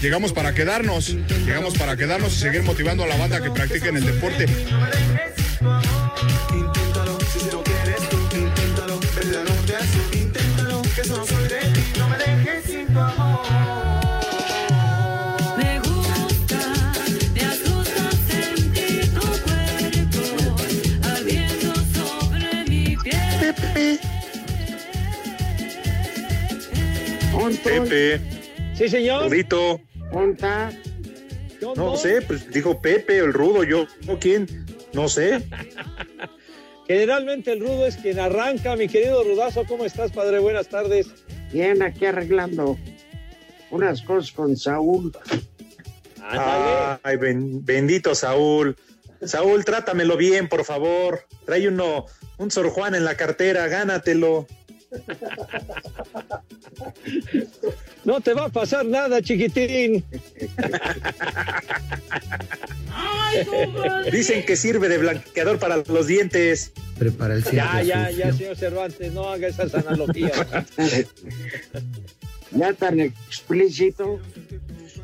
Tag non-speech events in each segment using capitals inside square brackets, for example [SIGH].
Llegamos para quedarnos, llegamos para quedarnos y seguir motivando a la banda que practiquen el deporte. No me dejes sin tu amor. Inténtalo, si se lo quieres tú, inténtalo. Verdad no te hace, inténtalo. Que eso no soy de ti, no me dejes sin tu amor. Me gusta, me asusta sentir tu cuerpo ardiendo sobre mi piel. Pepe, Sí, señor. Ponta, ¿Qué no sé, pues dijo Pepe, el rudo, yo, ¿o quién? No sé. [LAUGHS] Generalmente el rudo es quien arranca. Mi querido Rudazo, ¿cómo estás, padre? Buenas tardes. bien aquí arreglando unas cosas con Saúl. Ándale. Ay, ben- bendito Saúl. Saúl, trátamelo bien, por favor. Trae uno, un Sor Juan en la cartera, gánatelo. [LAUGHS] No te va a pasar nada, chiquitín. Dicen que sirve de blanqueador para los dientes. Prepara el Ya, ya, ya, señor Cervantes, no haga esas analogías. [LAUGHS] Ya tan explícito.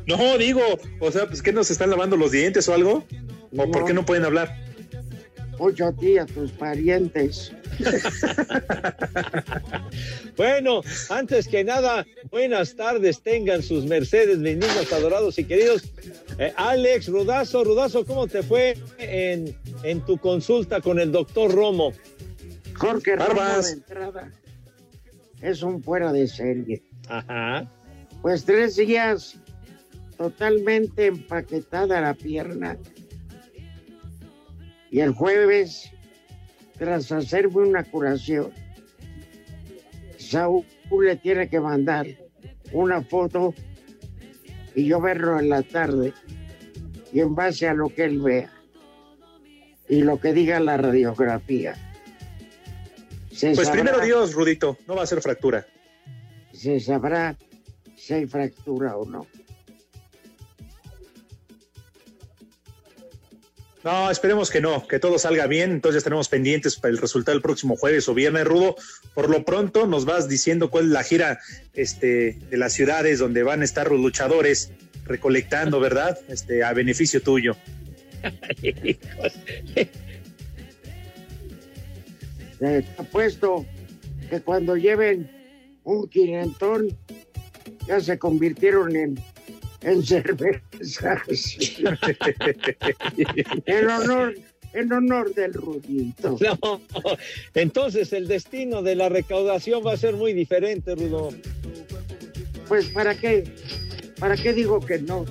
No, digo, o sea, pues que nos están lavando los dientes o algo. ¿O por qué no pueden hablar? Mucho a ti, y a tus parientes. Bueno, antes que nada, buenas tardes tengan sus mercedes, mis niños adorados y queridos. Eh, Alex, Rudazo, Rudazo, ¿cómo te fue en, en tu consulta con el doctor Romo? Jorge Romo Barbas. de entrada es un fuera de serie. Ajá. Pues tres días totalmente empaquetada la pierna. Y el jueves, tras hacerme una curación, Saúl le tiene que mandar una foto y yo verlo en la tarde y en base a lo que él vea y lo que diga la radiografía. Se Pues sabrá- primero Dios, Rudito, no va a ser fractura. se sabrá si hay fractura o no. No, esperemos que no, que todo salga bien. Entonces tenemos pendientes para el resultado el próximo jueves o viernes, Rudo. Por lo pronto nos vas diciendo cuál es la gira este, de las ciudades donde van a estar los luchadores recolectando, ¿verdad? Este, a beneficio tuyo. [LAUGHS] Te apuesto que cuando lleven un quinentón ya se convirtieron en, en cervezas. [LAUGHS] [LAUGHS] en honor, en honor del Rudito. No, entonces el destino de la recaudación va a ser muy diferente, Rudo. Pues para qué, para qué digo que no.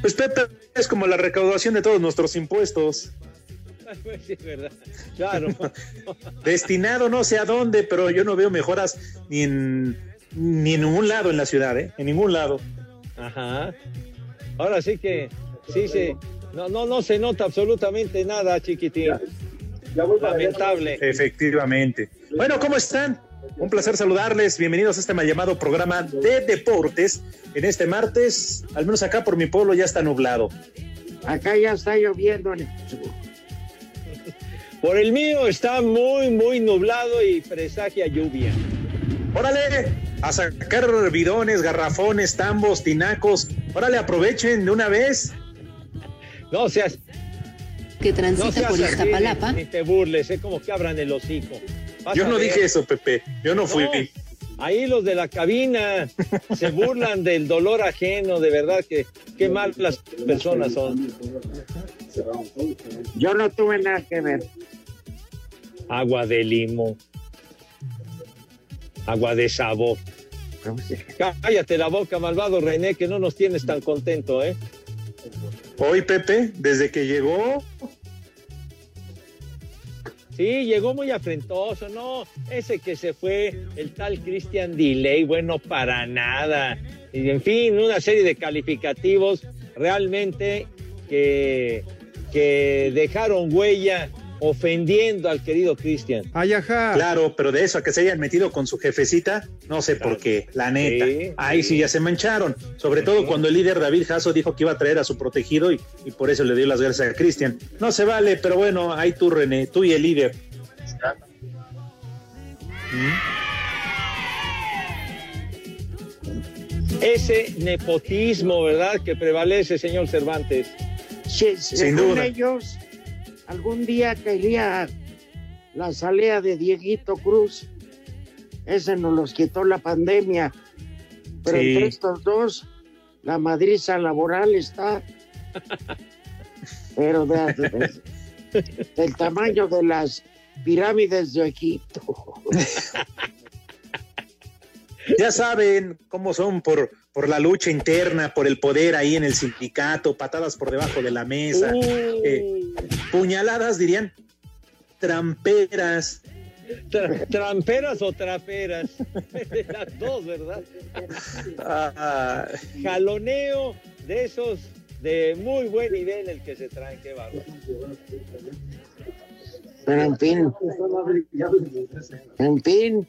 Pues Pepe, es como la recaudación de todos nuestros impuestos. [LAUGHS] Pues sí, verdad. Claro. Destinado no sé a dónde, pero yo no veo mejoras ni en, ni en ningún lado en la ciudad, ¿eh? En ningún lado. Ajá. Ahora sí que sí se, No, no, no se nota absolutamente nada, chiquitín. Lamentable. Efectivamente. Bueno, ¿cómo están? Un placer saludarles. Bienvenidos a este mal llamado programa de deportes. En este martes, al menos acá por mi pueblo, ya está nublado. Acá ya está lloviendo en el sur. Por el mío está muy, muy nublado y presagia lluvia. Órale, a sacar bidones, garrafones, tambos, tinacos. Órale, aprovechen de una vez. No seas, que no transita seas por Iztapalapa. Ni, ni te burles, es como que abran el hocico. Vas Yo no dije eso, Pepe. Yo no fui. No, ahí los de la cabina se [LAUGHS] burlan del dolor ajeno, de verdad que qué mal las personas son. Yo no tuve nada que ver. Agua de limo. Agua de sabor. Cállate la boca, malvado René, que no nos tienes tan contento, ¿eh? Hoy, Pepe, desde que llegó, Sí, llegó muy afrentoso, no, ese que se fue, el tal Christian Delay, bueno, para nada. Y en fin, una serie de calificativos realmente que, que dejaron huella ofendiendo al querido Christian. Claro, pero de eso a que se hayan metido con su jefecita, no sé por qué, la neta. Sí, Ahí sí ya se mancharon. Sobre todo cuando el líder David Jasso dijo que iba a traer a su protegido y, y por eso le dio las gracias a Cristian. No se vale, pero bueno, ahí tú, René, tú y el líder. Ese nepotismo, ¿verdad?, que prevalece, señor Cervantes. Sí, Sin según duda. ellos, algún día caería la salea de Dieguito Cruz. Ese nos los quitó la pandemia. Pero Sí. entre estos dos, la madriza laboral está. [LAUGHS] Pero de- de- del tamaño de las pirámides de Egipto. [LAUGHS] Ya saben cómo son por, por la lucha interna, por el poder ahí en el sindicato, patadas por debajo de la mesa, eh, puñaladas dirían tramperas. Tra- ¿Tramperas o traperas? [LAUGHS] Las dos, ¿verdad? Ah, Jaloneo de esos de muy buen nivel el que se traen, qué bárbaro. Pero en fin. En fin.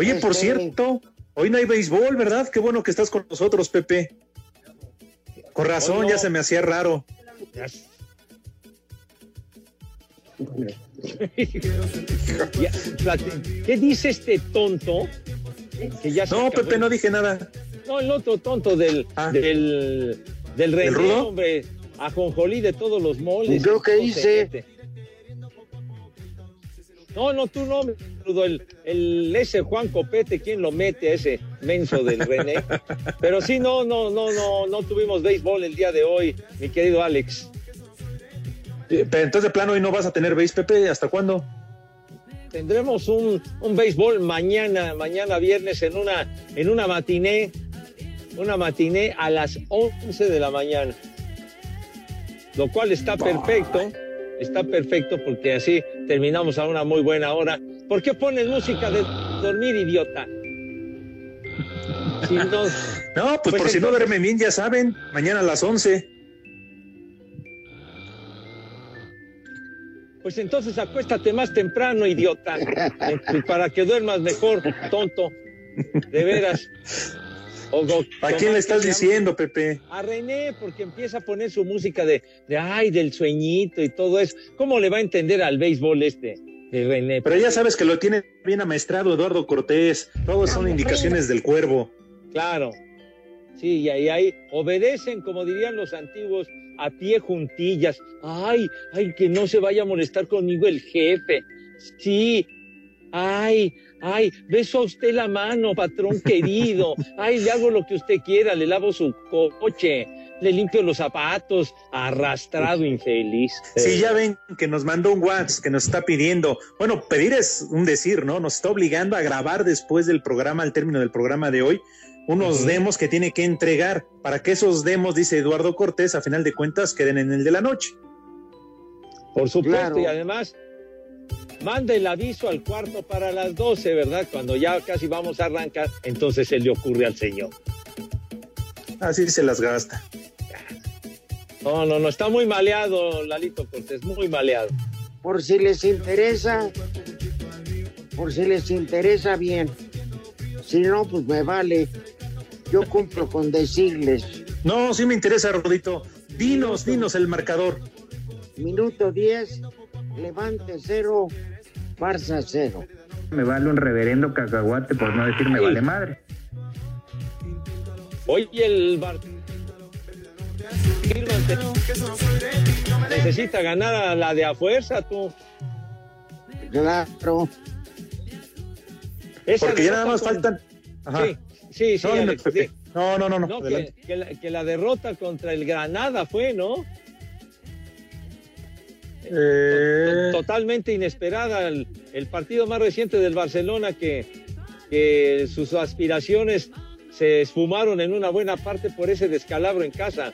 Oye, por cierto, hoy no hay béisbol, ¿verdad? Qué bueno que estás con nosotros, Pepe. Con razón, ya se me hacía raro. [LAUGHS] ¿Qué dice este tonto? Que ya No, Pepe, no dije nada. No, el otro tonto del, Ah. del, del rudo? hombre, ajonjolí de todos los moldes. ¿Yo qué No se hice? No, no, tú no, el, el, ese Juan Copete, ¿quién lo mete a ese menso del René? Pero sí, no, no, no, no, no tuvimos béisbol el día de hoy, mi querido Alex. Pero entonces, de plano, hoy no vas a tener béis, Pepe. ¿Hasta cuándo? Tendremos un, un béisbol mañana, mañana viernes en una, en una matiné, una matiné a las 11 de la mañana. Lo cual está perfecto, está perfecto porque así terminamos a una muy buena hora. ¿Por qué pones música de dormir, idiota? Si no- [LAUGHS] No, pues, Pues por si no duermen bien, ya saben. Mañana a las 11. pues entonces acuéstate más temprano, idiota, [LAUGHS] para que duermas mejor, tonto. De veras. O- o- ¿A quién le estás diciendo, Pepe? A René, porque empieza a poner su música de, de ay, del sueñito y todo eso. ¿Cómo le va a entender al béisbol este de René? Pero ya sabes que lo tiene bien amaestrado Eduardo Cortés. Todos son indicaciones del cuervo. Claro. Sí, y ahí, ahí obedecen, como dirían los antiguos, a pie juntillas. Ay, ay, que no se vaya a molestar conmigo el jefe. Sí. Ay, ay, beso a usted la mano, patrón querido. Ay, le hago lo que usted quiera, le lavo su coche, le limpio los zapatos, arrastrado infeliz. Sí, ya ven que nos mandó un WhatsApp que nos está pidiendo. Bueno, pedir es un decir, ¿no? Nos está obligando a grabar después del programa, al término del programa de hoy, unos demos que tiene que entregar para que esos demos, dice Eduardo Cortés, a final de cuentas queden en el de la noche. Por supuesto, Claro. y además manda el aviso al cuarto para las 12, ¿verdad? Cuando ya casi vamos a arrancar, entonces se le ocurre al señor. Así se las gasta. No, no, no, está muy maleado, Lalito Cortés, muy maleado. Por si les interesa, por si les interesa bien. Si no, pues me vale. Yo cumplo con decirles. No, sí me interesa, Rudito. Dinos, dinos el marcador. Minuto 10, Levante cero, Barça cero. Me vale un reverendo cacahuate por no decir me vale madre. Oye, el Bar... Necesita ganar a la de a fuerza, tú. Claro. Esa Porque ya nada más con- faltan. Ajá. Sí, sí, sí. No, Alex. No, no, no, no. No, que, adelante. que la, que la derrota contra el Granada fue, ¿no? Eh, Totalmente inesperada. El, el partido más reciente del Barcelona que, que sus aspiraciones se esfumaron en una buena parte por ese descalabro en casa.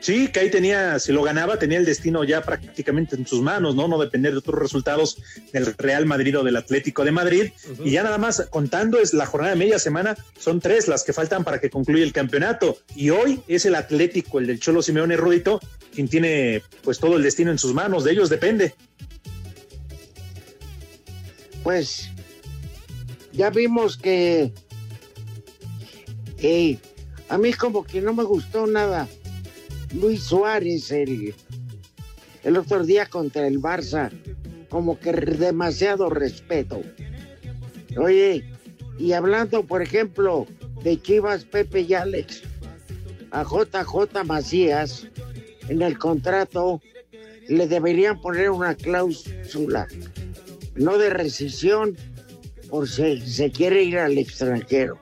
Sí, que ahí tenía, si lo ganaba, tenía el destino ya prácticamente en sus manos, ¿no? No depender de otros resultados del Real Madrid o del Atlético de Madrid. Y ya nada más contando es la jornada de media semana, son tres las que faltan para que concluya el campeonato. Y hoy es el Atlético, el del Cholo Simeone Rudito, quien tiene pues todo el destino en sus manos, de ellos depende. Pues ya vimos que eh, a mí como que no me gustó nada Luis Suárez el, el otro día contra el Barça, como que demasiado respeto. Oye, y hablando, por ejemplo, de Chivas, Pepe y Alex, a JJ Macías, en el contrato le deberían poner una cláusula, no de rescisión, por si se quiere ir al extranjero.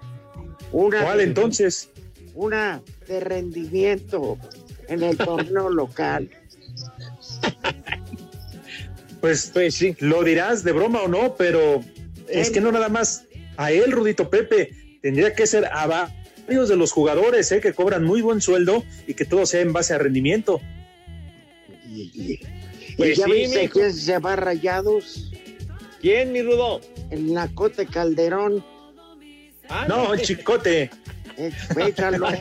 Una ¿Cuál entonces? Una de rendimiento en el torneo local. Pues, Pues sí. lo dirás de broma o no, pero es que no nada más a él, Rudito Pepe, tendría que ser a varios de los jugadores ¿eh? que cobran muy buen sueldo y que todo sea en base a rendimiento. Y, y- Pues y ya sí, viste quién se va rayados, ¿Quién, mi Rudo? el Nacote Calderón. Ah, No, el chicote. Eh, échalo. [LAUGHS]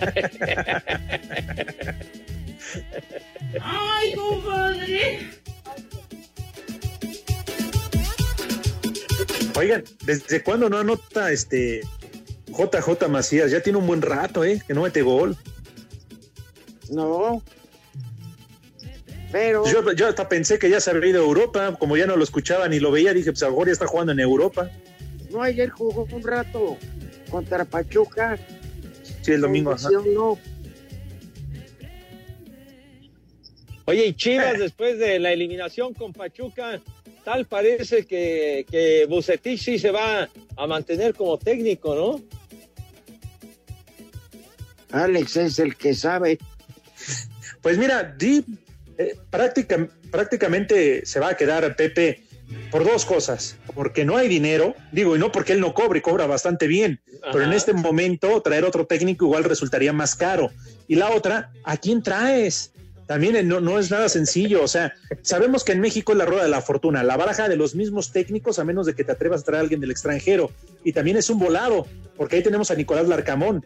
Ay, compadre. Oigan, ¿desde cuándo no anota este JJ Macías? Ya tiene un buen rato, ¿eh? Que no mete gol. No. Pero Yo, yo hasta pensé que ya se había ido a Europa, como ya no lo escuchaba ni lo veía, dije, pues ahora ya está jugando en Europa. no ayer jugó un rato contra Pachuca. Sí, el domingo. ajá. Oye, y Chivas después de la eliminación con Pachuca, tal parece que, que Bucetich sí se va a mantener como técnico, ¿no? Alex es el que sabe. Pues mira, sí, eh, práctica- prácticamente se va a quedar Pepe por dos cosas. Porque no hay dinero, digo, y no porque él no cobre, cobra bastante bien. Pero en este momento traer otro técnico igual resultaría más caro. Y la otra, ¿a quién traes? También eh, no, no es nada sencillo. O sea, sabemos que en México es la rueda de la fortuna, la baraja de los mismos técnicos, a menos de que te atrevas a traer a alguien del extranjero. Y también es un volado, porque ahí tenemos a Nicolás Larcamón,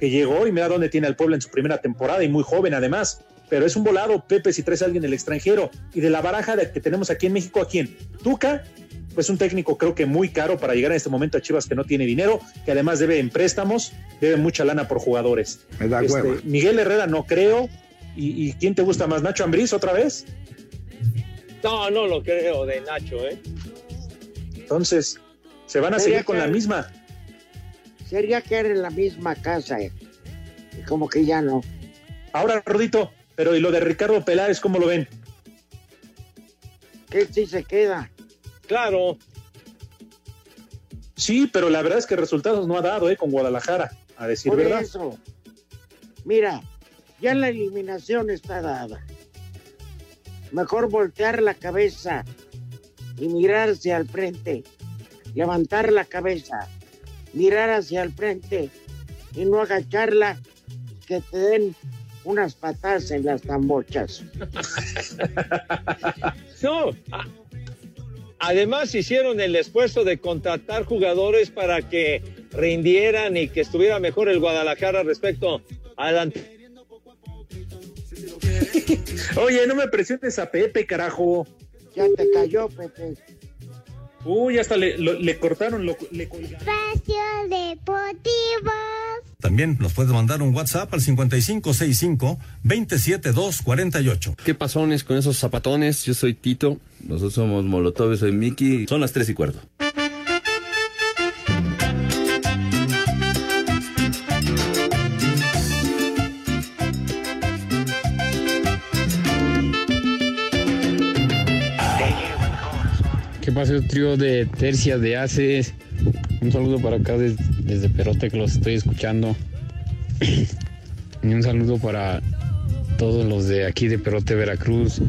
que llegó y mira dónde tiene al pueblo en su primera temporada y muy joven además. Pero es un volado, Pepe, si traes a alguien del extranjero. Y de la baraja de que tenemos aquí en México, ¿a quién? Tuca, pues un técnico creo que muy caro para llegar en este momento a Chivas que no tiene dinero, que además debe en préstamos, debe mucha lana por jugadores. Me da Este. Miguel Herrera no creo. ¿Y, y quién te gusta más? ¿Nacho Ambriz otra vez? No, no lo creo de Nacho, ¿eh? Entonces, se van a Sería seguir con que- la misma. Sería que era en la misma casa. eh. Y Como que ya no. Ahora, Rodito, pero ¿y lo de Ricardo Peláez, cómo lo ven? Que sí se queda. Claro, Sí, pero la verdad es que resultados no ha dado, ¿eh? Con Guadalajara, a decir Por verdad. eso. Mira, ya la eliminación está dada. Mejor voltear la cabeza y mirar hacia el frente. Levantar la cabeza, mirar hacia el frente y no agacharla que te den unas patadas en las tambochas. [LAUGHS] no. Además hicieron el esfuerzo de contratar jugadores para que rindieran y que estuviera mejor el Guadalajara respecto al ante- [LAUGHS] Oye, no me presiones a Pepe, carajo. Ya te cayó, Pepe. Uy, hasta le, lo- le cortaron, lo- le colgaron. Espacio Deportivo. También nos puedes mandar un WhatsApp al 5565-27248. ¿Qué pasones con esos zapatones? Yo soy Tito. Nosotros somos Molotov, soy Miki. Son las tres y cuarto. ¿Qué pasa, el trío de tercias de Haces? Un saludo para acá des- desde Perote que los estoy escuchando. y un saludo para todos los de aquí de Perote, Veracruz.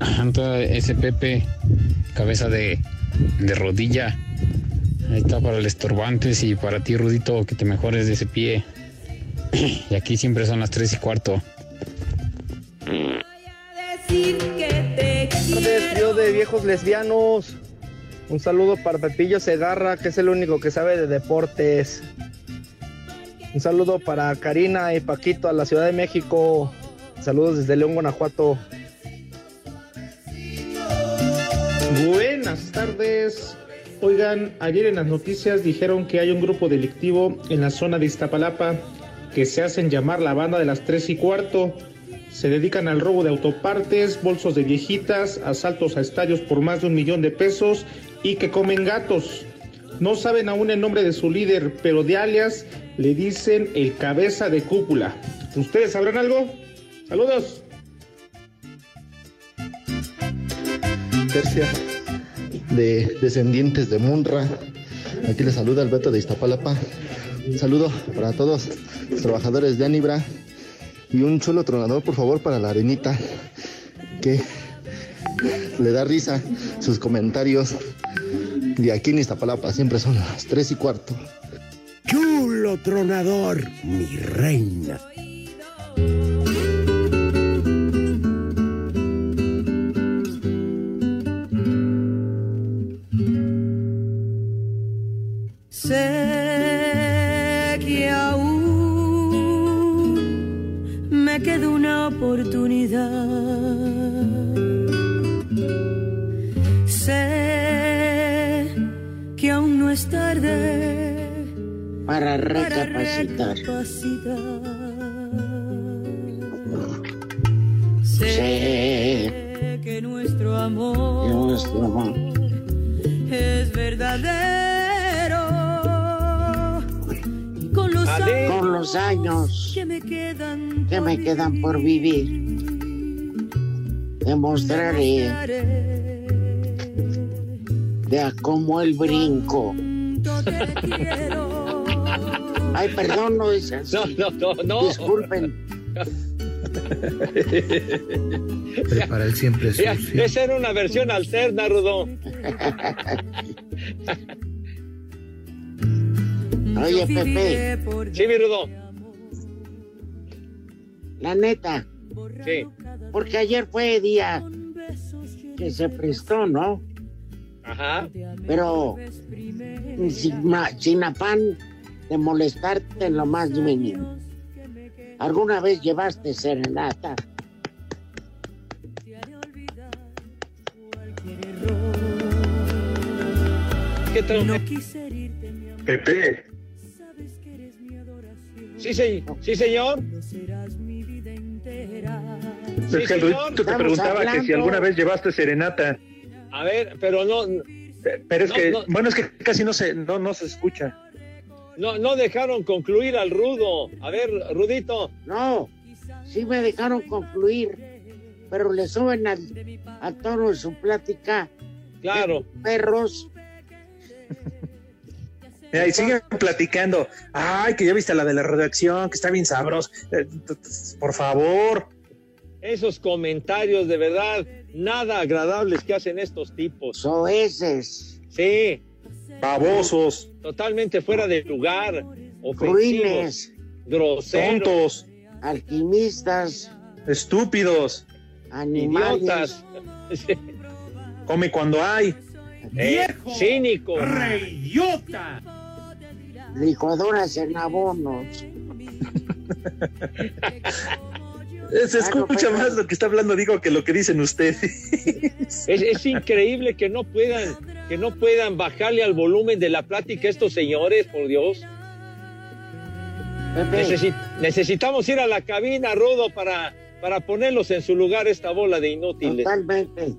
Anta ese Pepe, cabeza de, de rodilla. Ahí está para el estorbantes y para ti, Rudito, que te mejores de ese pie. y aquí siempre son las tres y cuarto. Viejos lesbianos. Un saludo para Pepillo Segarra, que es el único que sabe de deportes. Un saludo para Karina y Paquito a la Ciudad de México. Saludos desde León, Guanajuato. Buenas tardes. Oigan, ayer en las noticias dijeron que hay un grupo delictivo en la zona de Iztapalapa que se hacen llamar la banda de las tres y cuarto. Se dedican al robo de autopartes, bolsos de viejitas, asaltos a estadios por más de un millón de pesos y que comen gatos. No saben aún el nombre de su líder, pero de alias le dicen el cabeza de cúpula. ¿Ustedes sabrán algo? Saludos. tercia de descendientes de Munra. Aquí les saluda Alberto de Iztapalapa. Saludo para todos los trabajadores de Anibra y un chulo tronador, por favor, para la arenita, que le da risa sus comentarios. De aquí en Iztapalapa siempre son las tres y cuarto. Chulo tronador, mi reina. Sé que oportunidad. Sé que aún no es tarde Para recapacitar. recapacitar. Sé Sé que nuestro amor que nuestro amor es verdadero. Y con los años, con los años que me quedan, que me quedan por vivir, demostraré de a cómo el brinco. Ay, perdón, no es así. No, no, no, no. Disculpen. Prepara el siempre sucio. esa era una versión alterna, Rudo. Oye, Pepe, Sí, mi Rudo. La neta, Sí. porque ayer fue día que se prestó, ¿no? Ajá. Pero sin, ma- sin afán de molestarte en lo más mínimo. ¿Alguna vez llevaste serenata? ¿Qué tal? Pepe. Sí, se- sí, señor. Es Sí, que el te preguntaba que si alguna vez llevaste serenata. A ver, pero no, Pero es No, que, no. bueno, es que casi no se, no, no se escucha. no, no dejaron concluir al Rudo. A ver, Rudito. No, sí me dejaron concluir, pero le suben al, al tono de su plática. Claro. Perros. Mira, y siguen platicando. Ay, que ya viste la de la redacción, que está bien sabroso. Eh, Por favor. Esos comentarios de verdad, nada agradables que hacen estos tipos. Soeces. Sí. Babosos. Totalmente fuera de lugar. Ofensivos. Ruines. Groseros. Tontos. Alquimistas. Estúpidos. Animales. Idiotas. [LAUGHS] Come cuando hay. Eh, cínico. ¡Reyota! Licuadoras en abonos. [LAUGHS] Eh, Se escucha más lo que está hablando, digo, que lo que dicen ustedes. Es, es increíble que no puedan, que no puedan bajarle al volumen de la plática estos señores, por Dios. Necesi- necesitamos ir a la cabina, Rudo, para, para ponerlos en su lugar esta bola de inútiles. Totalmente.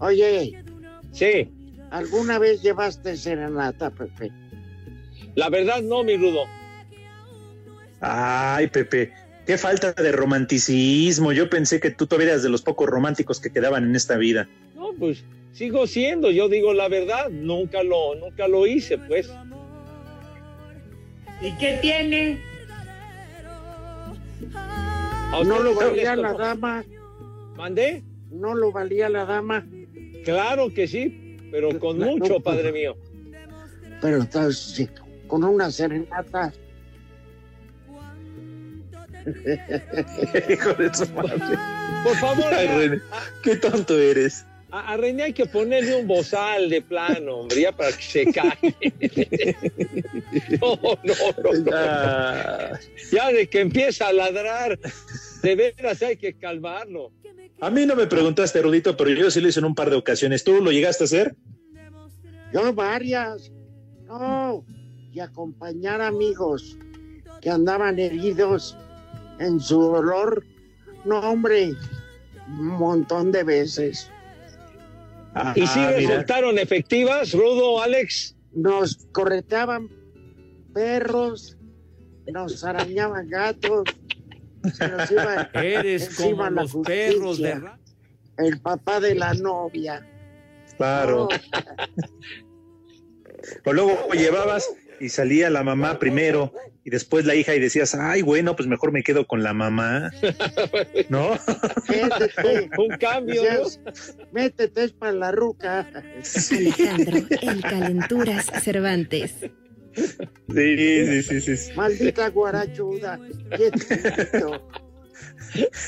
Oye, Sí, ¿alguna vez llevaste serenata, Pepe? la verdad no, mi Rudo. Ay, Pepe, qué falta de romanticismo. Yo pensé que tú todavía eras de los pocos románticos que quedaban en esta vida. No, pues sigo siendo, yo digo la verdad, nunca lo, nunca lo hice, pues. ¿Y qué tiene? ¿A ¿No lo valía la dama? ¿Mandé? ¿No lo valía la dama? Claro que sí, pero con mucho, padre mío. Pero entonces, sí, con una serenata. Hijo de su madre. Por favor, Ay, a, René, qué tonto eres. a- a René hay que ponerle un bozal de plano, hombre, ya para que se calle. [LAUGHS] No, no, no, no. Ah, Ya de que empieza a ladrar, de veras hay que calmarlo. a mí no me preguntaste, Rudito, pero yo sí lo hice en un par de ocasiones. ¿Tú lo llegaste a hacer? Yo varias. No, y acompañar amigos que andaban heridos en su dolor. No, hombre, un montón de veces. ¿Y si mira. resultaron efectivas, Rudo, Alex? Nos correteaban perros, nos arañaban gatos, se nos iba [LAUGHS] Eres como los perros de el papá de la novia. Claro. O luego llevabas y salía la mamá primero y después la hija y decías, ay, bueno, pues mejor me quedo con la mamá. [LAUGHS] ¿No? Métete, [LAUGHS] Un cambio, ¿no? decías, métete es para la ruca. Alejandro, el Calenturas Cervantes. Sí, sí, sí, sí. Maldita guarachuda.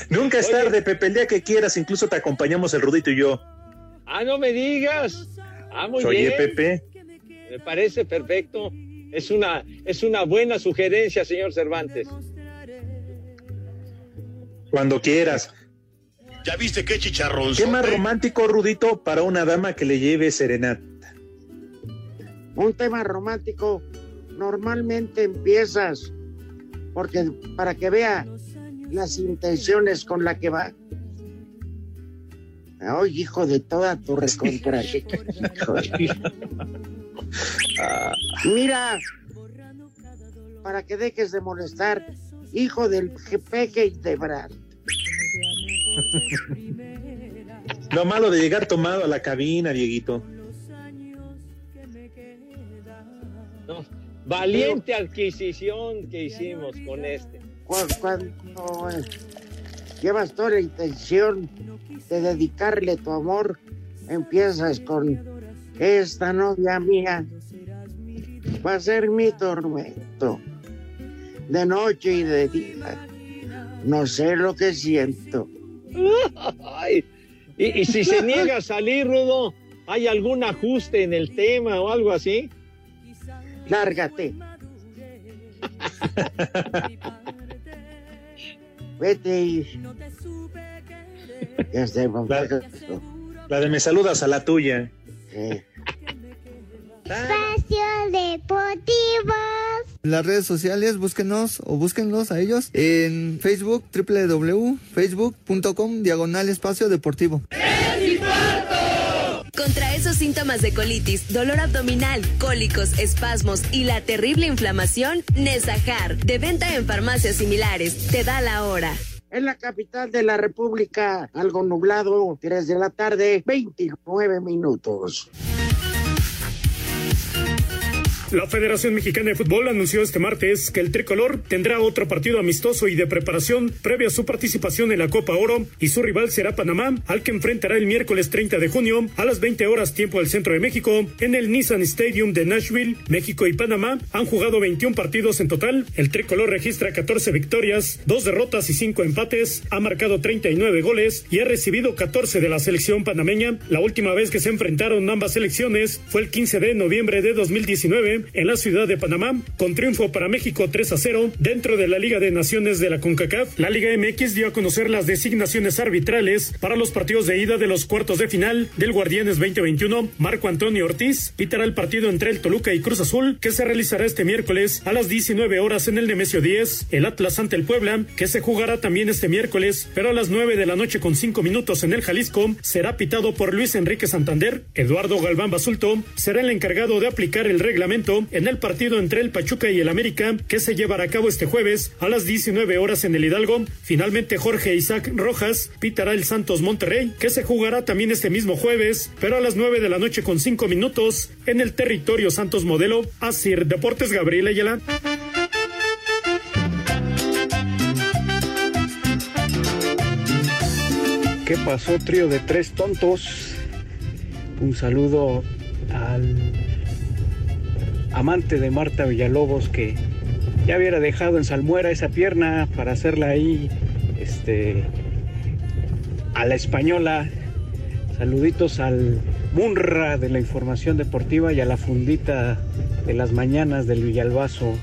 Nunca es tarde, Pepe, el día que quieras, incluso te acompañamos el Rudito y yo. Ah, no me digas. Ah, muy Oye, bien. Pepe, Me parece perfecto. Es una, es una buena sugerencia, señor Cervantes. cuando quieras. ¿Ya viste qué chicharrón? ¿Qué más romántico, Rudito, para una dama que le lleve serenata? Un tema romántico, normalmente empiezas, porque para que vea las intenciones con la que va. Ay, hijo de toda tu recontra. [LAUGHS] De- Mira, para que dejes de molestar, hijo del peje Brad. Lo malo de llegar tomado a la cabina, Dieguito. No, Valiente adquisición que hicimos con este. Cu- Cuando eh, llevas toda la intención de dedicarle tu amor, empiezas con esta novia mía va a ser mi tormento de noche y de día. No sé lo que siento. [LAUGHS] Ay, y, y si se niega a salir, Rudo, ¿hay algún ajuste en el tema o algo así? Lárgate. [LAUGHS] Vete y... Papá. La de me saludas a la tuya. Espacio Deportivo. En las redes sociales, búsquenos o búsquenlos a ellos en Facebook, www.facebook.com, diagonal espacio deportivo. Contra esos síntomas de colitis, dolor abdominal, cólicos, espasmos y la terrible inflamación, Nesajar, de venta en farmacias similares, te da la hora. En la capital de la República, algo nublado, 3 de la tarde, 29 minutos. La Federación Mexicana de Fútbol anunció este martes que el tricolor tendrá otro partido amistoso y de preparación previo a su participación en la Copa Oro y su rival será Panamá, al que enfrentará el miércoles 30 de junio a las 20 horas tiempo del centro de México en el Nissan Stadium de Nashville. México y Panamá han jugado 21 partidos en total. El tricolor registra 14 victorias, 2 derrotas y 5 empates, ha marcado 39 goles y ha recibido 14 de la selección panameña. La última vez que se enfrentaron ambas selecciones fue el 15 de noviembre de 2019 en la ciudad de Panamá, con triunfo para México 3 a 0 dentro de la Liga de Naciones de la CONCACAF. La Liga MX dio a conocer las designaciones arbitrales para los partidos de ida de los cuartos de final del Guardianes 2021. Marco Antonio Ortiz pitará el partido entre el Toluca y Cruz Azul, que se realizará este miércoles a las 19 horas en el Nemesio 10. El Atlas ante el Puebla, que se jugará también este miércoles, pero a las 9 de la noche con 5 minutos en el Jalisco, será pitado por Luis Enrique Santander. Eduardo Galván Basulto será el encargado de aplicar el reglamento en el partido entre el Pachuca y el América, que se llevará a cabo este jueves a las 19 horas en el Hidalgo. Finalmente, Jorge Isaac Rojas pitará el Santos Monterrey, que se jugará también este mismo jueves, pero a las 9 de la noche con 5 minutos en el territorio Santos Modelo. Asir Deportes Gabriel Ayala. ¿Qué pasó, trío de tres tontos? Un saludo al amante de Marta Villalobos que ya hubiera dejado en salmuera esa pierna para hacerla ahí, este, a la española. Saluditos al Munra de la información deportiva y a la fundita de las mañanas del Villalbazo.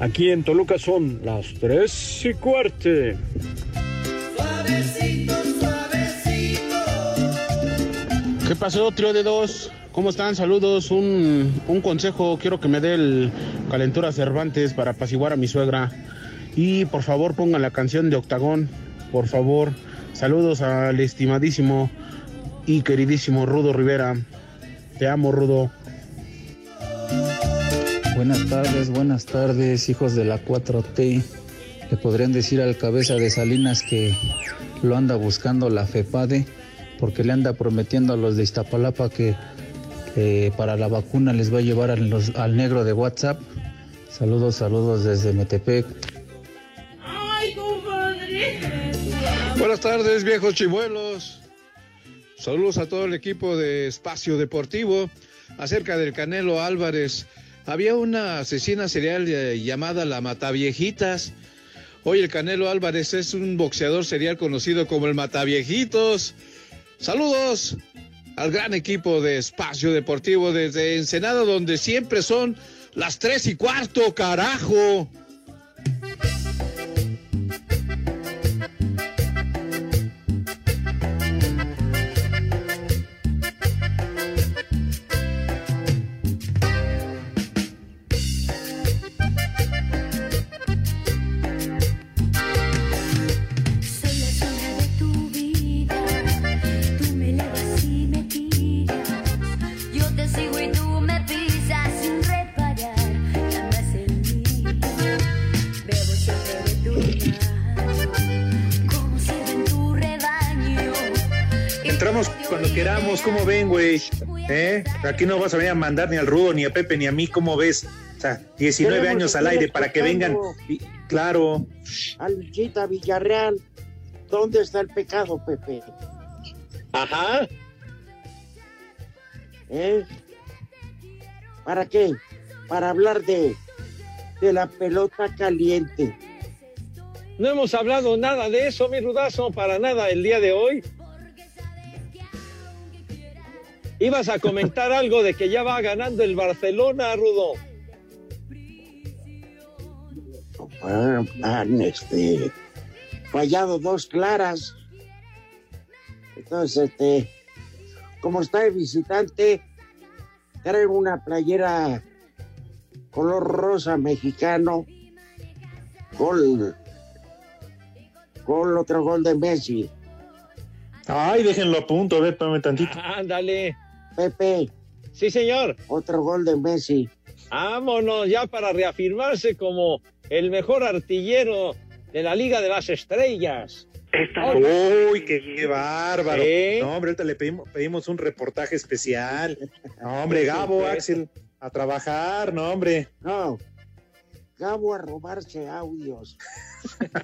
Aquí en Toluca son las tres y cuarte. ¿Qué pasó, trío de dos? ¿Cómo están? Saludos. Un, un consejo, quiero que me dé el Calentura Cervantes para apaciguar a mi suegra. Y por favor pongan la canción de Octagón, por favor. Saludos al estimadísimo y queridísimo Rudo Rivera. Te amo, Rudo. Buenas tardes, buenas tardes, hijos de la 4T. Le podrían decir al cabeza de Salinas que lo anda buscando la FEPADE porque le anda prometiendo a los de Iztapalapa que, que para la vacuna les va a llevar al, los- al negro de WhatsApp. Saludos, saludos desde Metepec. Buenas tardes, viejos chimuelos. Saludos a todo el equipo de Espacio Deportivo. Acerca del Canelo Álvarez, había una asesina serial eh, llamada la Mataviejitas. Hoy el Canelo Álvarez es un boxeador serial conocido como el Mataviejitos. Saludos al gran equipo de Espacio Deportivo desde Ensenada, donde siempre son las tres y cuarto, carajo. ¿Eh? Aquí no vas a venir a mandar ni al Rudo, ni a Pepe, ni a mí, ¿cómo ves? O sea, 19 Queremos años al aire para que vengan. Y- claro. Alchita Villarreal, ¿dónde está el pecado, Pepe? Ajá. ¿Eh? ¿Para qué? Para hablar de, de la pelota caliente. No hemos hablado nada de eso, mi rudazo, para nada el día de hoy. Ibas a comentar algo de que ya va ganando el Barcelona, Rudo. Bueno, han este, fallado dos claras. Entonces, este, como está de visitante, trae una playera color rosa mexicano, gol, gol, otro gol de Messi. Ay, déjenlo a punto, a ver, espérame tantito. Ándale. Pepe. Sí, señor. Otro gol de Messi. Vámonos ya para reafirmarse como el mejor artillero de la Liga de las Estrellas. Uy, qué, qué bárbaro. No, hombre, ahorita le pedimos, pedimos un reportaje especial. No, hombre, Gabo. Axel, a trabajar, no, hombre. No, Gabo a robarse audios.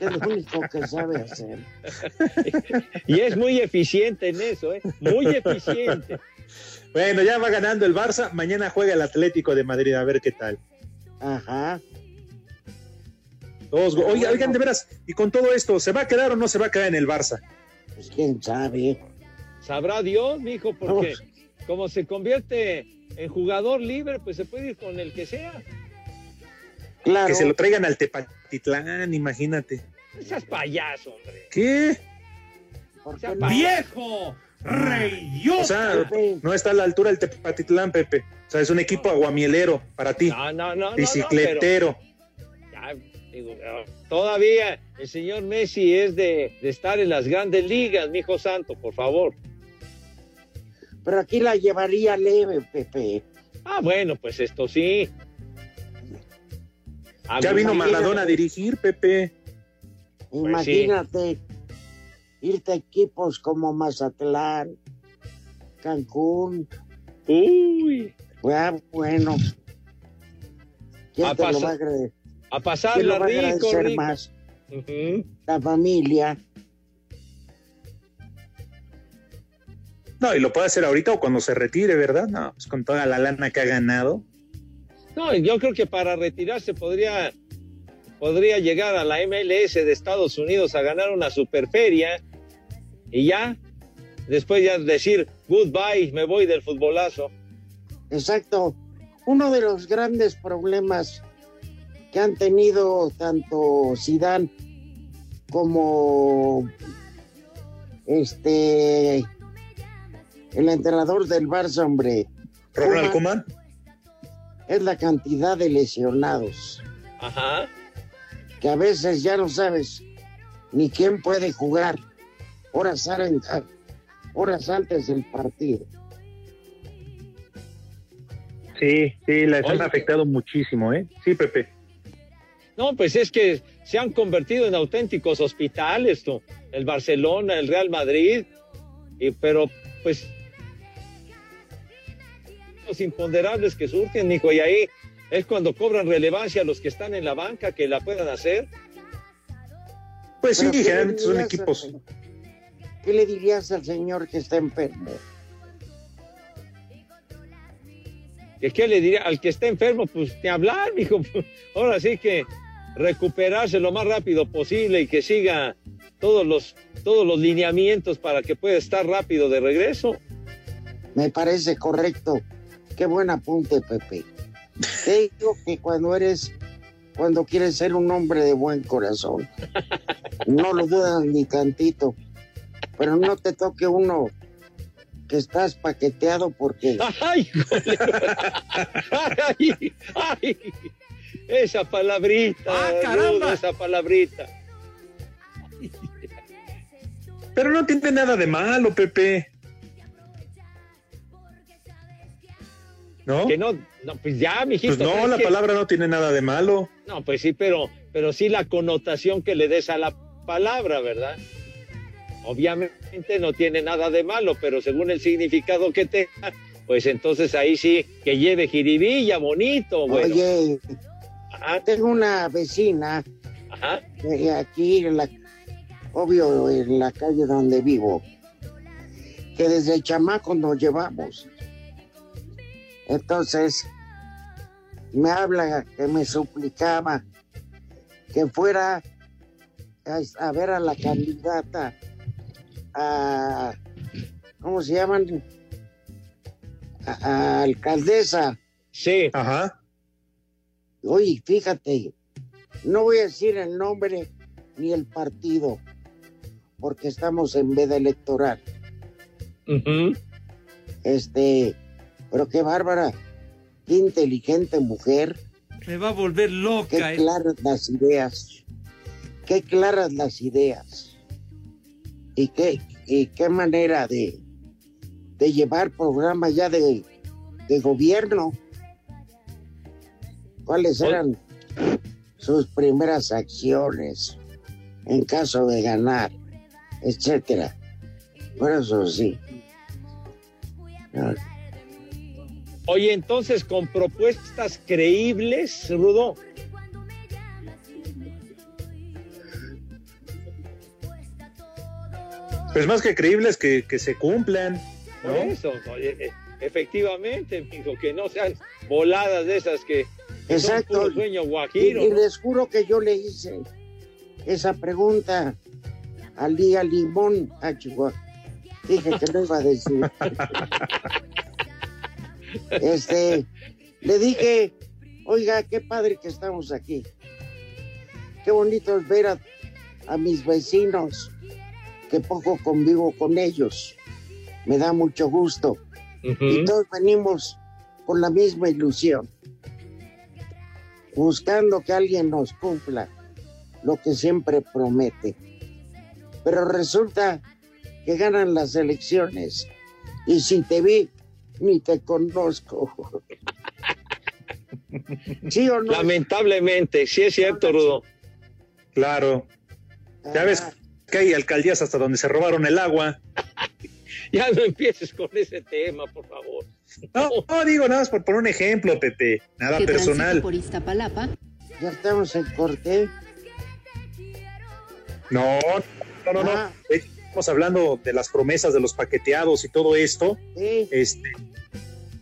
Es lo único que sabe hacer. [LAUGHS] Y es muy eficiente en eso, ¿eh? Muy eficiente. [LAUGHS] Bueno, ya va ganando el Barça. Mañana juega el Atlético de Madrid, a ver qué tal. Ajá. Dos go- Oiga, oigan, de veras, y con todo esto, ¿se va a quedar o no se va a quedar en el Barça? Pues quién sabe. Sabrá Dios, mijo, porque como se convierte en jugador libre, pues se puede ir con el que sea. Claro. Que se lo traigan al Tepatitlán, imagínate. No seas payaso, hombre. ¿Qué? Sea payaso. ¡Viejo! ¡Reyota! O sea, no está a la altura del Tepatitlán, Pepe. O sea, es un equipo aguamielero para ti. No, no, no, no, Bicicletero. Ya, digo, no, todavía el señor Messi es de, de estar en las grandes ligas, mi hijo santo, por favor. Pero aquí la llevaría leve, Pepe. Ah, bueno, pues esto sí. Ya pues, vino. Maradona a dirigir, Pepe. Pues Imagínate irte a equipos como Mazatlán, Cancún. Uy. Ah, bueno. ¿Quién A te lo pasar- va a agradecer? A ¿Quién pasarla lo va a rico, agradecer rico. más? La familia. No, y lo puede hacer ahorita o cuando se retire, ¿verdad? No, pues con toda la lana que ha ganado. No, yo creo que para retirarse podría, podría llegar a la MLS de Estados Unidos a ganar una superferia y ya, después ya decir goodbye, me voy del futbolazo. Exacto. Uno de los grandes problemas que han tenido tanto Zidane como este el entrenador del Barça, hombre, Ronald Koeman, es la cantidad de lesionados Ajá. que a veces ya no sabes ni quién puede jugar horas, horas antes del partido. Sí, sí, les han afectado muchísimo, ¿eh? Sí, Pepe. No, pues es que se han convertido en auténticos hospitales, tú. El Barcelona, el Real Madrid, y, pero pues los imponderables que surgen, hijo, y ahí es cuando cobran relevancia los que están en la banca que la puedan hacer. Pues sí, Pero, ¿qué le generalmente son equipos. al- ¿Qué le dirías al señor que está enfermo? ¿Y qué le diría al que esté enfermo? Pues ni hablar, mijo. [LAUGHS] Ahora sí que recuperarse lo más rápido posible y que siga todos los, todos los lineamientos para que pueda estar rápido de regreso. Me parece correcto. Qué buen apunte, Pepe. Te [LAUGHS] digo que cuando eres, cuando quieres ser un hombre de buen corazón, [LAUGHS] no lo dudas ni tantito. Pero no te toque uno que estás paqueteado porque [LAUGHS] ¡Ay! ¡Ay, ay! Esa palabrita. ¡Ah, caramba! Rudo, esa palabrita. Pero no tiene nada de malo, Pepe. ¿No? Que no, no, pues ya, mijito. Pues no, ¿sabes la qué? palabra no tiene nada de malo. No, pues sí, pero, pero sí la connotación que le des a la palabra, ¿verdad? Obviamente no tiene nada de malo, pero según el significado que tenga, pues entonces ahí sí que lleve jiribilla, bonito, bueno. Oye, Ajá, tengo una vecina ajá. eh, aquí en la, obvio, en la calle donde vivo, que desde chamaco nos llevamos. Entonces, me habla que me suplicaba que fuera a, a ver a la candidata a, ¿cómo se llaman? A, a alcaldesa. Sí. Ajá. Oye, fíjate, no voy a decir el nombre ni el partido, porque estamos en veda electoral. Este, pero qué bárbara, qué inteligente mujer, Me va a volver qué loca. eh. claras las ideas, qué claras las ideas, y qué, y qué manera de, de llevar programas ya de, de gobierno. ¿Cuáles eran sus primeras acciones en caso de ganar, etcétera? Por eso sí. Oye, entonces con propuestas creíbles, Rudo. Pues más que creíbles que, que se cumplan. ¿no? eso, oye, e- efectivamente, mijo, que no sean voladas de esas que, que son Exacto. puro sueño Y, guajiro. y ¿no? les juro que yo le hice esa pregunta al día limón a Chihuahua. Dije que no iba a decir. [LAUGHS] Este, le dije, oiga, qué padre que estamos aquí. Qué bonito es ver a, a mis vecinos, que poco convivo con ellos. Me da mucho gusto. Y todos venimos con la misma ilusión, buscando que alguien nos cumpla lo que siempre promete. Pero resulta que ganan las elecciones y si te vi, ni te conozco. [LAUGHS] ¿Sí o no? Lamentablemente, sí es cierto, Rudo. Claro. Ya ves que hay alcaldías hasta donde se robaron el agua. [LAUGHS] Ya no empieces con ese tema, por favor. [LAUGHS] No, no digo nada más por poner un ejemplo, Pepe. Nada personal. por Iztapalapa. Ya estamos en corte. No, no, no, no. Ah. Estamos hablando de las promesas de los paqueteados y todo esto. Este,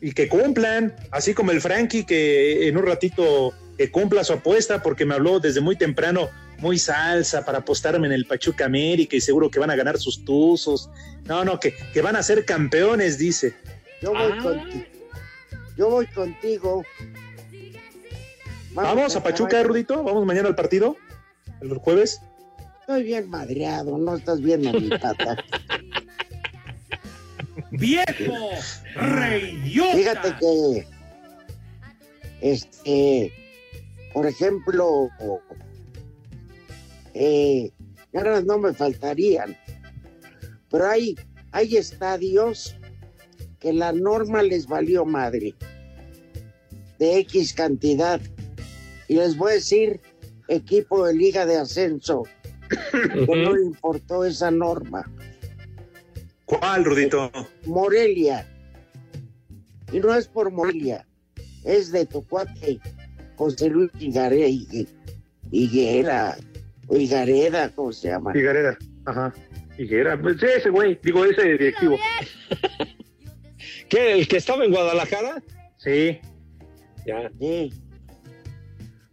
y que cumplan, así como el Frankie que en un ratito que cumpla su apuesta porque me habló desde muy temprano muy salsa para apostarme en el Pachuca América y seguro que van a ganar sus tuzos. No, no, que, que van a ser campeones, dice. Yo voy contigo. Yo voy contigo. Vamos a Pachuca. Rudito. Vamos mañana al partido, el jueves. Estoy bien madreado, no estás viendo mi pata. [LAUGHS] ¡Viejo! ¡Reyota! Fíjate que, este, por ejemplo, eh, ganas no me faltarían, pero hay, hay estadios que la norma les valió madre de X cantidad. Y les voy a decir, equipo de liga de ascenso, que no le importó esa norma. ¿Cuál, Rudito? Morelia. Y no es por Morelia, es de tu cuate José Luis Higuera, Higuera, Higareda, ¿cómo se llama? Higareda, ajá. Higuera, pues ese güey, digo ese directivo. ¿Qué? ¿El que estaba en Guadalajara? Sí. Ya. Sí.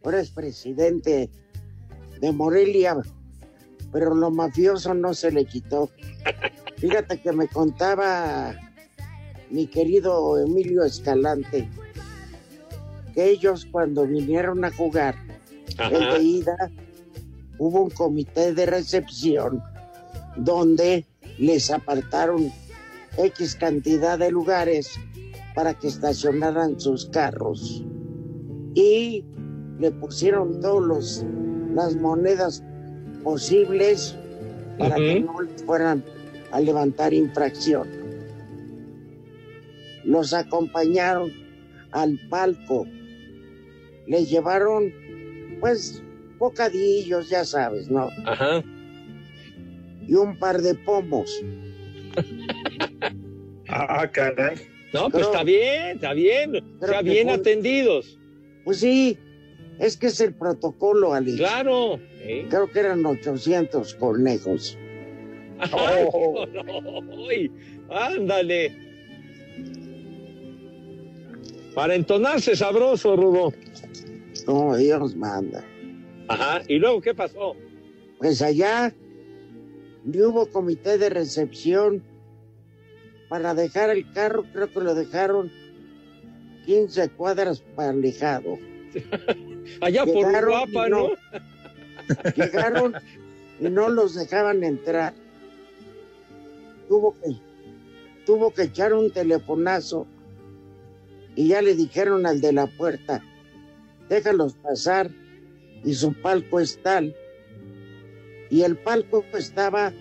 Ahora es presidente de Morelia, pero lo mafioso no se le quitó. Fíjate que me contaba mi querido Emilio Escalante que ellos cuando vinieron a jugar Ajá. el de ida hubo un comité de recepción donde les apartaron X cantidad de lugares para que estacionaran sus carros. Y le pusieron todas las monedas posibles para que no les fueran a levantar infracción. Los acompañaron al palco, les llevaron pues bocadillos, ya sabes, ¿no? Ajá. Y un par de pomos. Ah, caray. No, pues Pero- está bien, está bien. Que bien fue- atendidos. Pues sí, es que es el protocolo, Alex. Claro. ¿eh? Creo que eran 800 conejos. Ay, no, no, ay, ándale. Para entonarse sabroso, Rudo. Como Dios manda. Ajá. ¿Y luego qué pasó? Pues allá ni hubo comité de recepción para dejar el carro, creo que lo dejaron 15 cuadras para alejado. [LAUGHS] Allá por Uruapa, y ¿no? [LAUGHS] Llegaron y no los dejaban entrar. Tuvo que, tuvo que echar un telefonazo y ya le dijeron al de la puerta, déjalos pasar y su palco es tal. Y el palco estaba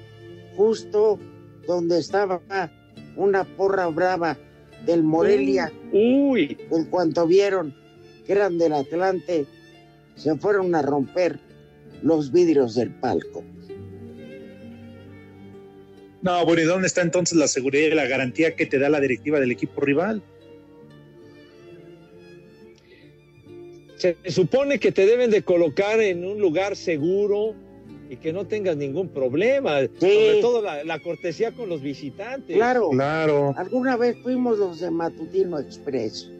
justo donde estaba una porra brava del Morelia. Uy. En cuanto vieron que eran del Atlante, se fueron a romper los vidrios del palco. No, bueno, ¿y dónde está entonces la seguridad y la garantía que te da la directiva del equipo rival? Se supone que te deben de colocar en un lugar seguro y que no tengas ningún problema. Sobre todo la, la cortesía con los visitantes. Claro. Claro. Alguna vez fuimos los de Matutino Express.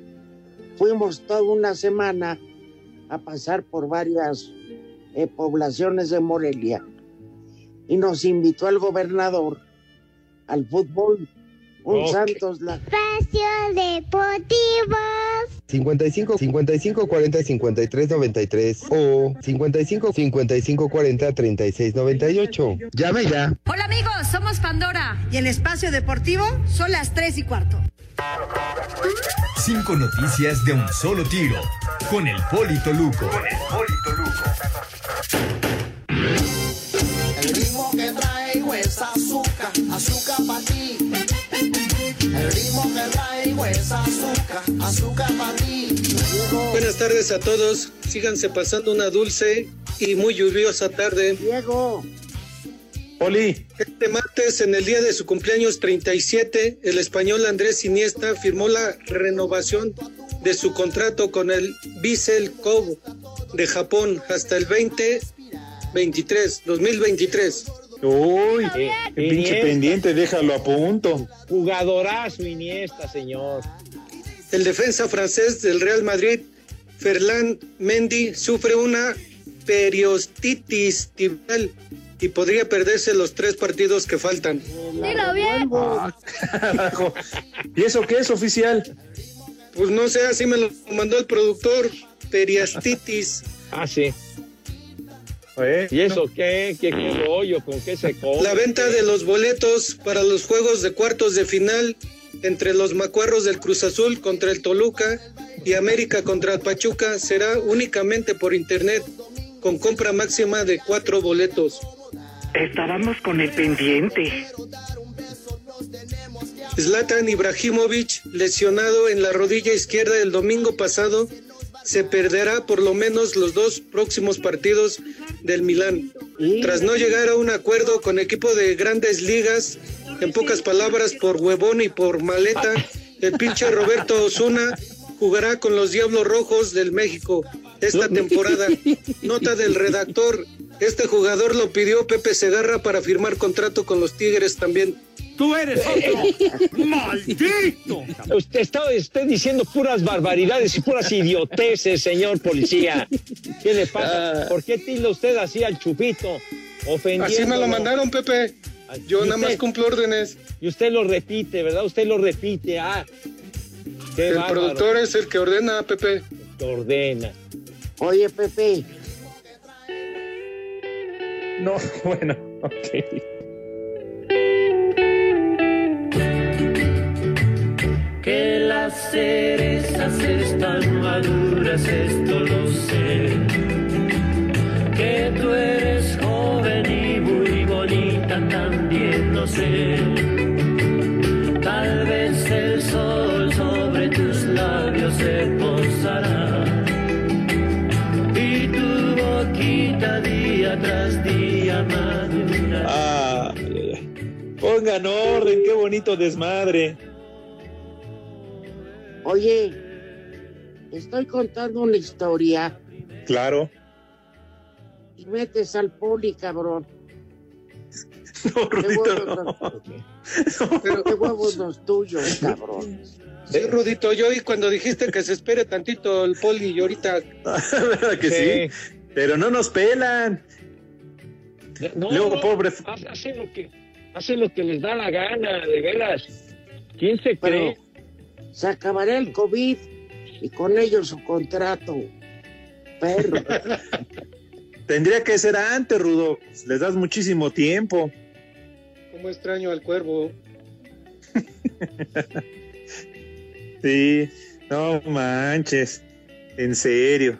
Fuimos toda una semana a pasar por varias eh, poblaciones de Morelia y nos invitó el gobernador al fútbol Un. Santos la Espacio Deportivo. 55 55 40 53 93 o 55 55 40 36 98. Llame ya. Hola amigos, somos Pandora y en Espacio Deportivo son las 3 y cuarto. Cinco noticias de un solo tiro. Con el Polito Luco. El ritmo que traigo es azúcar, azúcar para ti. El ritmo que traigo es azúcar, azúcar para ti. Buenas tardes a todos. Síganse pasando una dulce y muy lluviosa tarde. Diego. Oli. Este martes, en el día de su cumpleaños 37, el español Andrés Iniesta firmó la renovación de su contrato con el Vissel Kobe de Japón hasta el 2023, 2023. Uy, qué pinche Iniesta. pendiente, déjalo a punto. Jugadorazo Iniesta, señor. El defensa francés del Real Madrid, Ferland Mendy, sufre una periostitis tibial y podría perderse los tres partidos que faltan. Dilo bien. Carajo. [LAUGHS] ¿Y eso qué es oficial? Pues no sé, así me lo mandó el productor. Periastitis. Ah, sí. ¿Y eso qué? ¿Qué, qué rollo? ¿Con qué se come? La venta de los boletos para los juegos de cuartos de final entre los macuarros del Cruz Azul contra el Toluca y América contra el Pachuca será únicamente por internet con compra máxima de cuatro boletos. Estábamos con el pendiente. Zlatan Ibrahimovic, lesionado en la rodilla izquierda el domingo pasado, se perderá por lo menos los dos próximos partidos del Milán. Tras no llegar a un acuerdo con equipo de grandes ligas, en pocas palabras, por huevón y por maleta, el pinche Roberto Osuna jugará con los Diablos Rojos del México esta temporada. Nota del redactor, este jugador lo pidió Pepe Segarra para firmar contrato con los Tigres también. ¡Tú eres otro! [LAUGHS] ¡Maldito! Usted está, diciendo puras barbaridades y puras idioteces, señor policía. ¿Qué le pasa? ¿Por qué tilda usted así al chupito? Ofendiendo. Así me lo mandaron, Pepe. Yo nada más cumplo órdenes. Y usted lo repite, ¿verdad? Usted lo repite. Ah, qué El bárbaro. productor es el que ordena, Pepe. Que ordena. Oye, Pepe. No, [LAUGHS] bueno, ok. Que las cerezas están maduras, esto lo sé. Que tú eres joven y muy bonita, también lo sé. Tal vez el sol sobre tus labios se posará. Y tu boquita día tras día madurará. Ah, pongan orden, qué bonito desmadre. Oye, estoy contando una historia Claro. y metes al poli, cabrón. [LAUGHS] No, Rudito, [LAUGHS] Pero qué huevos los tuyos, cabrón. Sí, Rudito, yo y cuando dijiste que se espere tantito el poli y ahorita... [LAUGHS] ¿Verdad que sí? Pero no nos pelan. No, Luego, pobre. ha- Hacen lo, que, hacen lo que les da la gana, de veras. ¿Quién se cree? Se acabará el COVID y con ello su contrato. Perro. [LAUGHS] Tendría que ser antes, Rudo. Les das muchísimo tiempo. ¿Cómo extraño al cuervo? [LAUGHS] Sí, no manches. En serio.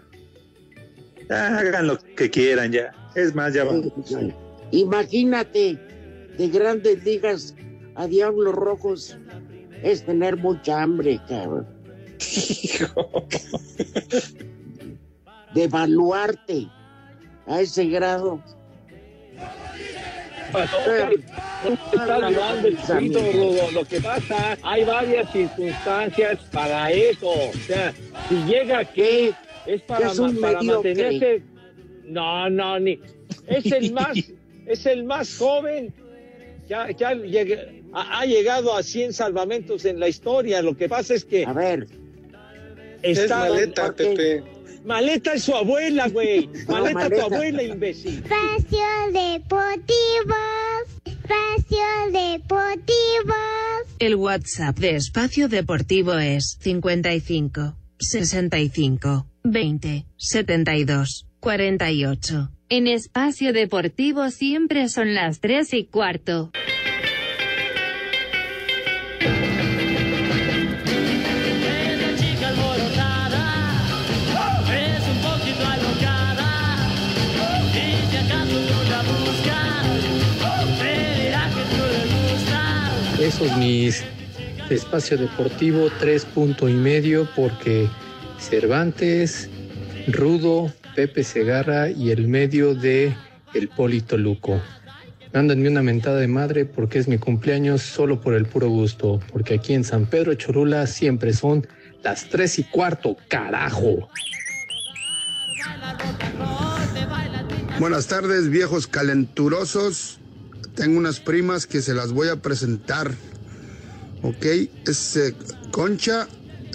Ya, hagan lo que quieran ya. Es más, ya va. Imagínate, de grandes ligas a Diablos Rojos es tener mucha hambre, cabrón. De evaluarte a ese grado. Rudo. Lo que pasa, hay varias circunstancias para eso. O sea, si llega aquí, es para, Es un para mantenerse. No, no, ni. Es el más, [LAUGHS] es el más joven. Ya, ya llegue- ha, ha llegado a 100 salvamentos en la historia. Lo que pasa es que. A ver. Es maleta, Pepe. Maleta es su abuela, güey. [LAUGHS] No, Maleta, maleta. tu abuela, imbécil. Espacio Deportivo. Espacio Deportivo. El WhatsApp de Espacio Deportivo es 55 65 20 72 48. En espacio deportivo siempre son las 3 y cuarto. Gustas. Esos mis espacio deportivo tres punto y medio porque Cervantes, Rudo, Pepe Segarra y el medio de El Polito Luco. Mándenme una mentada de madre porque es mi cumpleaños solo por el puro gusto, porque aquí en San Pedro Cholula siempre son las tres y cuarto, carajo. Buenas tardes, viejos calenturosos. Tengo unas primas que se las voy a presentar. Ok, es eh, Concha,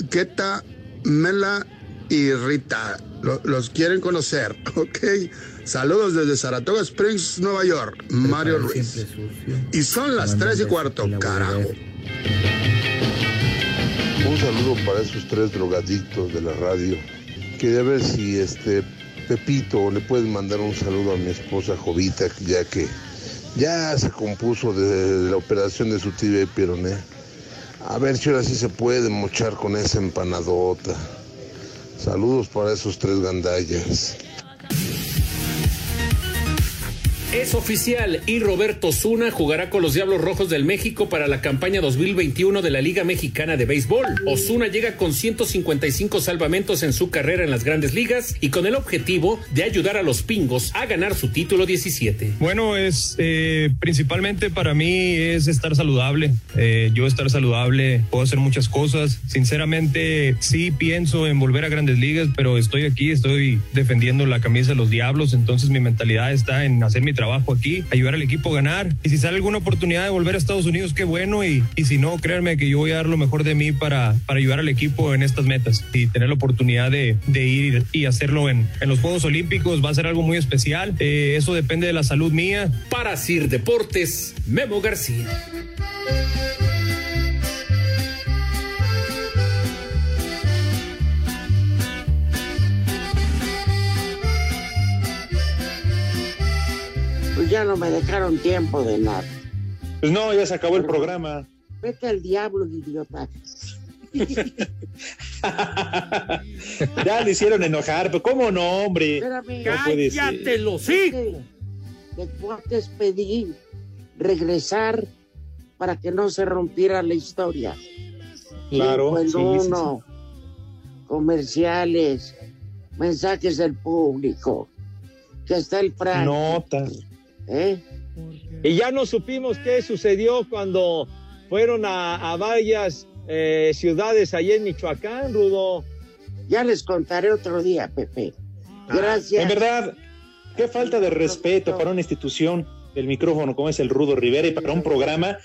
Queta, Mela y Rita. Lo- los quieren conocer, [LAUGHS] ok. Saludos desde Saratoga Springs, Nueva York. Mario Ruiz. Y son las tres y cuarto, carajo. Un saludo para esos tres drogadictos de la radio. Quería ver si este Pepito le puedes mandar un saludo a mi esposa Jovita, ya que ya se compuso de la operación de su tibia y peroné. A ver si ahora sí se puede mochar con esa empanadota. Saludos para esos tres gandallas. Es oficial y Roberto Zuna jugará con los Diablos Rojos del México para la campaña 2021 de la Liga Mexicana de Béisbol. Osuna llega con 155 salvamentos en su carrera en las grandes ligas y con el objetivo de ayudar a los pingos a ganar su título 17. Bueno, es eh, principalmente para mí es estar saludable. Eh, yo estar saludable, puedo hacer muchas cosas. Sinceramente, sí pienso en volver a grandes ligas, pero estoy aquí, estoy defendiendo la camisa de los diablos, entonces mi mentalidad está en hacer mi trabajo aquí, ayudar al equipo a ganar. Y si sale alguna oportunidad de volver a Estados Unidos, qué bueno. Y, y si no, créanme que yo voy a dar lo mejor de mí para, para ayudar al equipo en estas metas y tener la oportunidad de, de ir y hacerlo en, en los Juegos Olímpicos va a ser algo muy especial. Eh, eso depende de la salud mía. Para Sir Deportes, Memo García. Pues ya no me dejaron tiempo de nada. Pues no, ya se acabó el programa. Vete al diablo, idiota. [LAUGHS] Ya le hicieron enojar, pero ¿cómo no, hombre? Espérame. No. Cállate los De cuates pedí regresar para que no se rompiera la historia. Claro, sí, sí, uno, comerciales, mensajes del público, que está el Frank. Nota. ¿Eh? Y ya no supimos qué sucedió cuando fueron a, a varias eh, ciudades allá en Michoacán, Rudo. Ya les contaré otro día, Pepe. Gracias. En verdad, qué falta de respeto para una institución del micrófono como es el Rudo Rivera y para un programa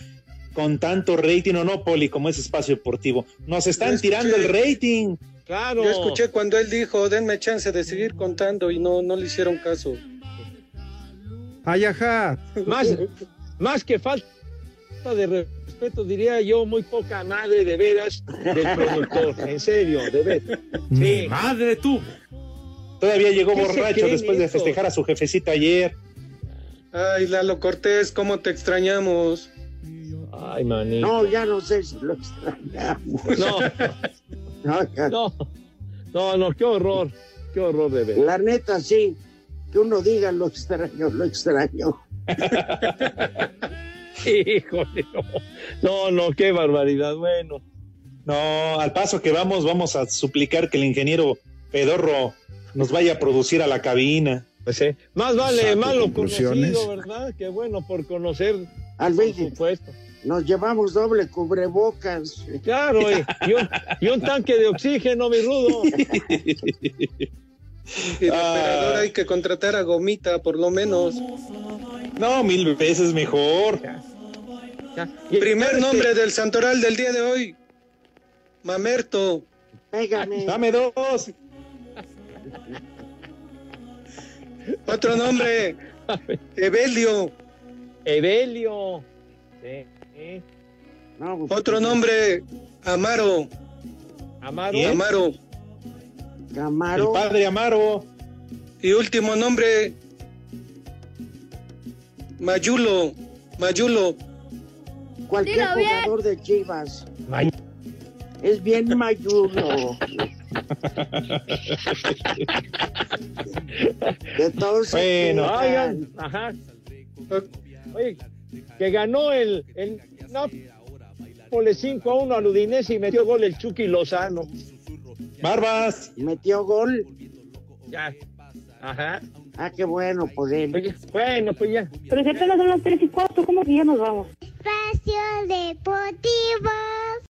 con tanto rating o no, Poli, como es Espacio Deportivo. Nos están tirando el rating. Claro. Yo escuché cuando él dijo, denme chance de seguir contando y no, no le hicieron caso. Ay, ajá. Más, más que falta de respeto, diría yo, muy poca madre de veras del productor. [LAUGHS] En serio, de veras. Sí. Madre tú. Todavía llegó ¿Qué se borracho después de festejar a su jefecito ayer. Ay, Lalo Cortés, ¿cómo te extrañamos? Ay, manito. No, ya no sé si lo extrañamos. No. [LAUGHS] No, ya- No, no, no, qué horror. Qué horror de ver. La neta, sí. Que uno diga lo extraño, lo extraño. [LAUGHS] Híjole, no. No, no, qué barbaridad. Bueno. No, al paso que vamos, vamos a suplicar que el ingeniero Pedorro nos vaya a producir a la cabina. Pues sí. Más vale Saco malo conocido, ¿verdad? Qué bueno por conocer. Al por supuesto. Nos llevamos doble cubrebocas. Claro, y, y un, y un tanque de oxígeno, mi rudo. [LAUGHS] El operador hay que contratar a Gomita, por lo menos. No, mil veces mejor. Primer nombre del santoral del día de hoy. Mamerto. Pégame. Dame dos. Otro nombre. Evelio. Evelio. Sí, sí. Otro nombre, Amaro. Amaro. Amaro. Amaro. El padre Amaro. Y último nombre, Mayulo. Mayulo. Cualquier Dilo bien. jugador de Chivas. Es bien mayulo. De todos Bueno, oigan, ajá. Oye, que ganó el, el Nápoles 5 a 1 al Udinese y metió gol el Chucky Lozano. Barbas. Metió gol. Ya. Ajá. Ah, qué bueno por él. bueno, pues ya. Pero si apenas son las 3 y 4, ¿cómo que ya nos vamos? Espacio Deportivo.